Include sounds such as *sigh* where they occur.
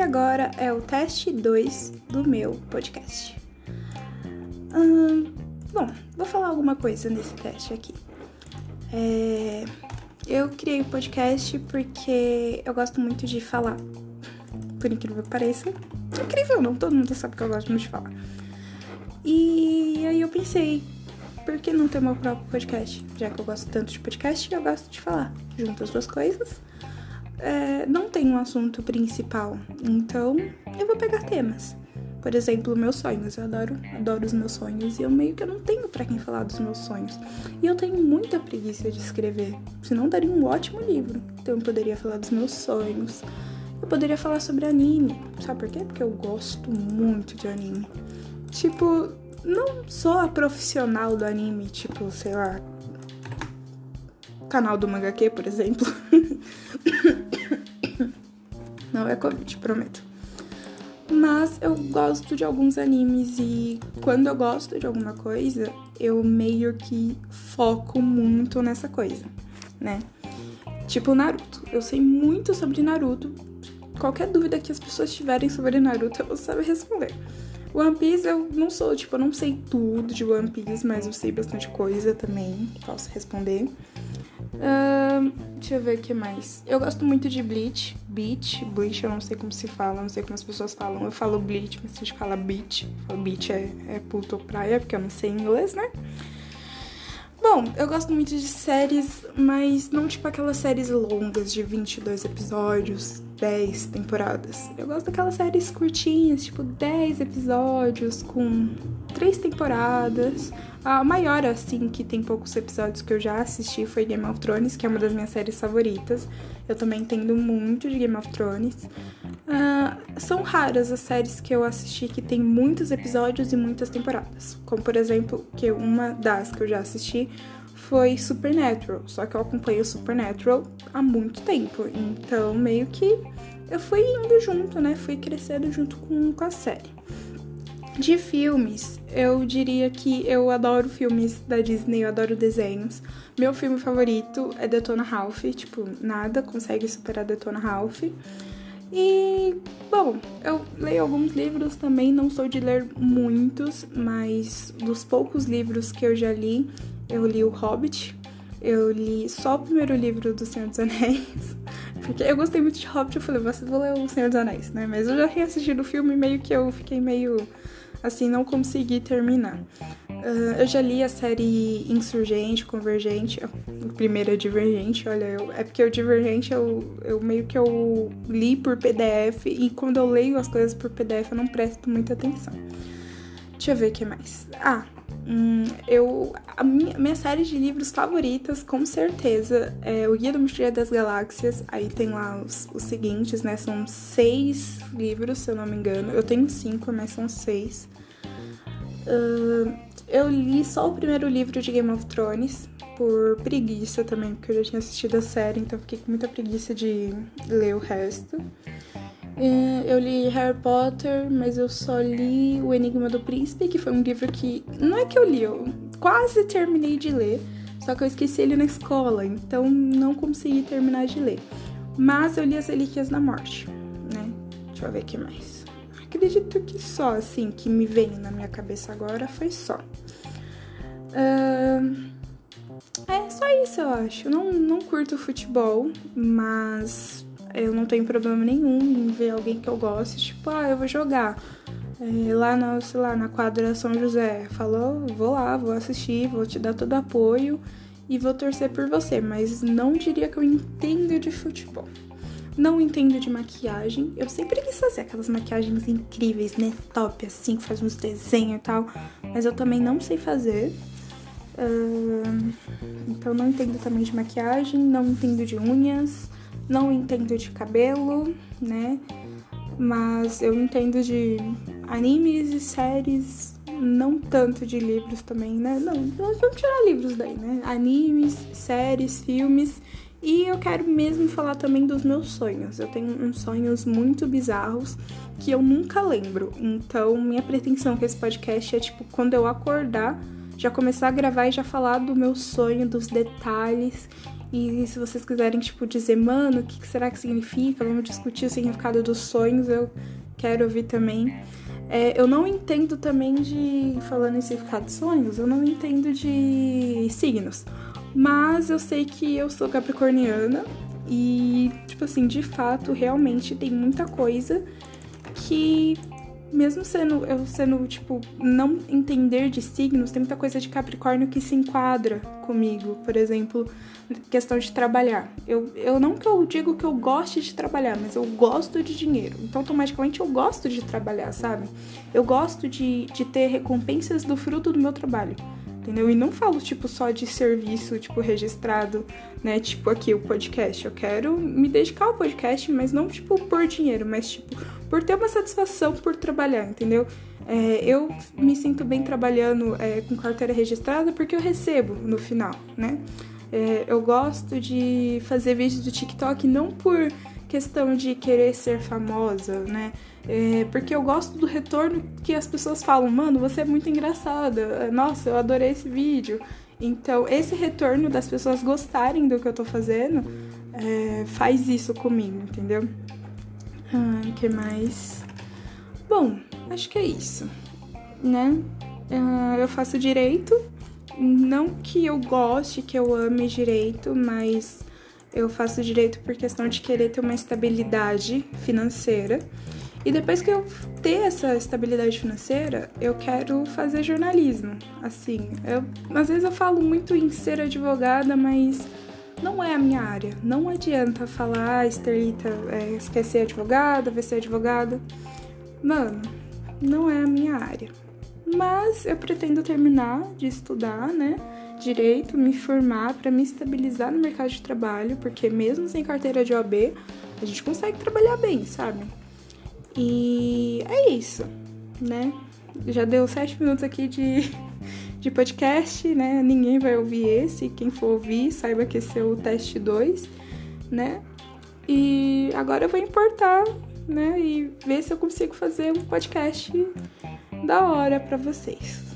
E agora é o teste 2 do meu podcast. Hum, bom, vou falar alguma coisa nesse teste aqui. É, eu criei o podcast porque eu gosto muito de falar. Por incrível que pareça. Incrível não, todo mundo sabe que eu gosto muito de falar. E aí eu pensei, por que não ter meu próprio podcast? Já que eu gosto tanto de podcast, eu gosto de falar. Junto as duas coisas é, não tem um assunto principal, então eu vou pegar temas. Por exemplo, meus sonhos. Eu adoro, adoro os meus sonhos e eu meio que não tenho para quem falar dos meus sonhos. E eu tenho muita preguiça de escrever, senão daria um ótimo livro. Então eu poderia falar dos meus sonhos. Eu poderia falar sobre anime. Sabe por quê? Porque eu gosto muito de anime. Tipo, não sou a profissional do anime, tipo, sei lá, canal do Mangaque, por exemplo. *laughs* Não é Covid, prometo. Mas eu gosto de alguns animes e quando eu gosto de alguma coisa, eu meio que foco muito nessa coisa, né? Tipo Naruto. Eu sei muito sobre Naruto. Qualquer dúvida que as pessoas tiverem sobre Naruto, eu vou saber responder. One Piece eu não sou, tipo, eu não sei tudo de One Piece, mas eu sei bastante coisa também, posso responder. Uh, deixa eu ver o que mais. Eu gosto muito de Bleach. Beach. Bleach, eu não sei como se fala, não sei como as pessoas falam. Eu falo Bleach, mas a gente fala Beach. Beach é, é puto praia, porque eu não sei inglês, né? Bom, eu gosto muito de séries, mas não tipo aquelas séries longas de 22 episódios, 10 temporadas. Eu gosto daquelas séries curtinhas, tipo 10 episódios com 3 temporadas. A maior, assim, que tem poucos episódios que eu já assisti foi Game of Thrones, que é uma das minhas séries favoritas. Eu também entendo muito de Game of Thrones. Uh, são raras as séries que eu assisti que tem muitos episódios e muitas temporadas. Como, por exemplo, que uma das que eu já assisti foi Supernatural. Só que eu acompanho Supernatural há muito tempo. Então, meio que eu fui indo junto, né? Fui crescendo junto com, com a série. De filmes, eu diria que eu adoro filmes da Disney, eu adoro desenhos. Meu filme favorito é Detona Ralph, tipo, nada consegue superar Detona Ralph. E, bom, eu leio alguns livros também, não sou de ler muitos, mas dos poucos livros que eu já li, eu li O Hobbit, eu li só o primeiro livro do Senhor dos Anéis, porque eu gostei muito de Hobbit, eu falei, você vou ler o Senhor dos Anéis, né? Mas eu já reassisti o filme meio que eu fiquei meio assim, não consegui terminar. Uh, eu já li a série Insurgente, Convergente, a primeira é Divergente, olha, eu, é porque o Divergente eu, eu meio que eu li por PDF e quando eu leio as coisas por PDF eu não presto muita atenção. Deixa eu ver o que mais. Ah, hum, eu. A minha, minha série de livros favoritas, com certeza, é O Guia do Mochileiro das Galáxias. Aí tem lá os, os seguintes, né? São seis livros, se eu não me engano. Eu tenho cinco, mas são seis. Uh, eu li só o primeiro livro de Game of Thrones, por preguiça também, porque eu já tinha assistido a série, então fiquei com muita preguiça de ler o resto. Eu li Harry Potter, mas eu só li O Enigma do Príncipe, que foi um livro que. Não é que eu li, eu quase terminei de ler, só que eu esqueci ele na escola, então não consegui terminar de ler. Mas eu li As Relíquias da Morte, né? Deixa eu ver o que mais. Acredito que só, assim, que me vem na minha cabeça agora foi só. Uh, é só isso, eu acho. Eu não, não curto futebol, mas eu não tenho problema nenhum em ver alguém que eu goste, tipo, ah, eu vou jogar. É, lá na, sei lá, na quadra São José. Falou, vou lá, vou assistir, vou te dar todo apoio e vou torcer por você. Mas não diria que eu entendo de futebol. Não entendo de maquiagem. Eu sempre quis fazer aquelas maquiagens incríveis, né? Top, assim, que faz uns desenhos e tal. Mas eu também não sei fazer. Uh, então não entendo também de maquiagem, não entendo de unhas, não entendo de cabelo, né? Mas eu entendo de animes e séries, não tanto de livros também, né? Não, vamos tirar livros daí, né? Animes, séries, filmes. E eu quero mesmo falar também dos meus sonhos. Eu tenho uns sonhos muito bizarros que eu nunca lembro. Então, minha pretensão com esse podcast é tipo, quando eu acordar, já começar a gravar e já falar do meu sonho, dos detalhes E se vocês quiserem, tipo, dizer, mano, o que será que significa? Vamos discutir o significado dos sonhos, eu quero ouvir também. É, eu não entendo também de. Falando em significado de sonhos, eu não entendo de signos. Mas eu sei que eu sou capricorniana e, tipo assim, de fato, realmente tem muita coisa que mesmo sendo eu sendo, tipo, não entender de signos, tem muita coisa de Capricórnio que se enquadra comigo. Por exemplo, questão de trabalhar. Eu, eu não que eu digo que eu goste de trabalhar, mas eu gosto de dinheiro. Então, automaticamente eu gosto de trabalhar, sabe? Eu gosto de, de ter recompensas do fruto do meu trabalho entendeu? E não falo, tipo, só de serviço, tipo, registrado, né? Tipo, aqui, o podcast. Eu quero me dedicar ao podcast, mas não, tipo, por dinheiro, mas, tipo, por ter uma satisfação por trabalhar, entendeu? É, eu me sinto bem trabalhando é, com carteira registrada porque eu recebo no final, né? É, eu gosto de fazer vídeos do TikTok não por questão de querer ser famosa, né? É, porque eu gosto do retorno que as pessoas falam, mano, você é muito engraçada, nossa, eu adorei esse vídeo. Então, esse retorno das pessoas gostarem do que eu tô fazendo é, faz isso comigo, entendeu? O que mais? Bom, acho que é isso, né? Ah, eu faço direito, não que eu goste, que eu ame direito, mas eu faço direito por questão de querer ter uma estabilidade financeira. E depois que eu ter essa estabilidade financeira, eu quero fazer jornalismo. Assim, eu, às vezes eu falo muito em ser advogada, mas não é a minha área. Não adianta falar, ah, Esterlita, é, ser advogada, vai ser advogada. Mano, não é a minha área. Mas eu pretendo terminar de estudar, né? direito, me formar para me estabilizar no mercado de trabalho, porque mesmo sem carteira de OAB, a gente consegue trabalhar bem, sabe? E é isso, né? Já deu sete minutos aqui de, *laughs* de podcast, né? Ninguém vai ouvir esse. Quem for ouvir, saiba que esse é o teste 2, né? E agora eu vou importar, né? E ver se eu consigo fazer um podcast da hora para vocês.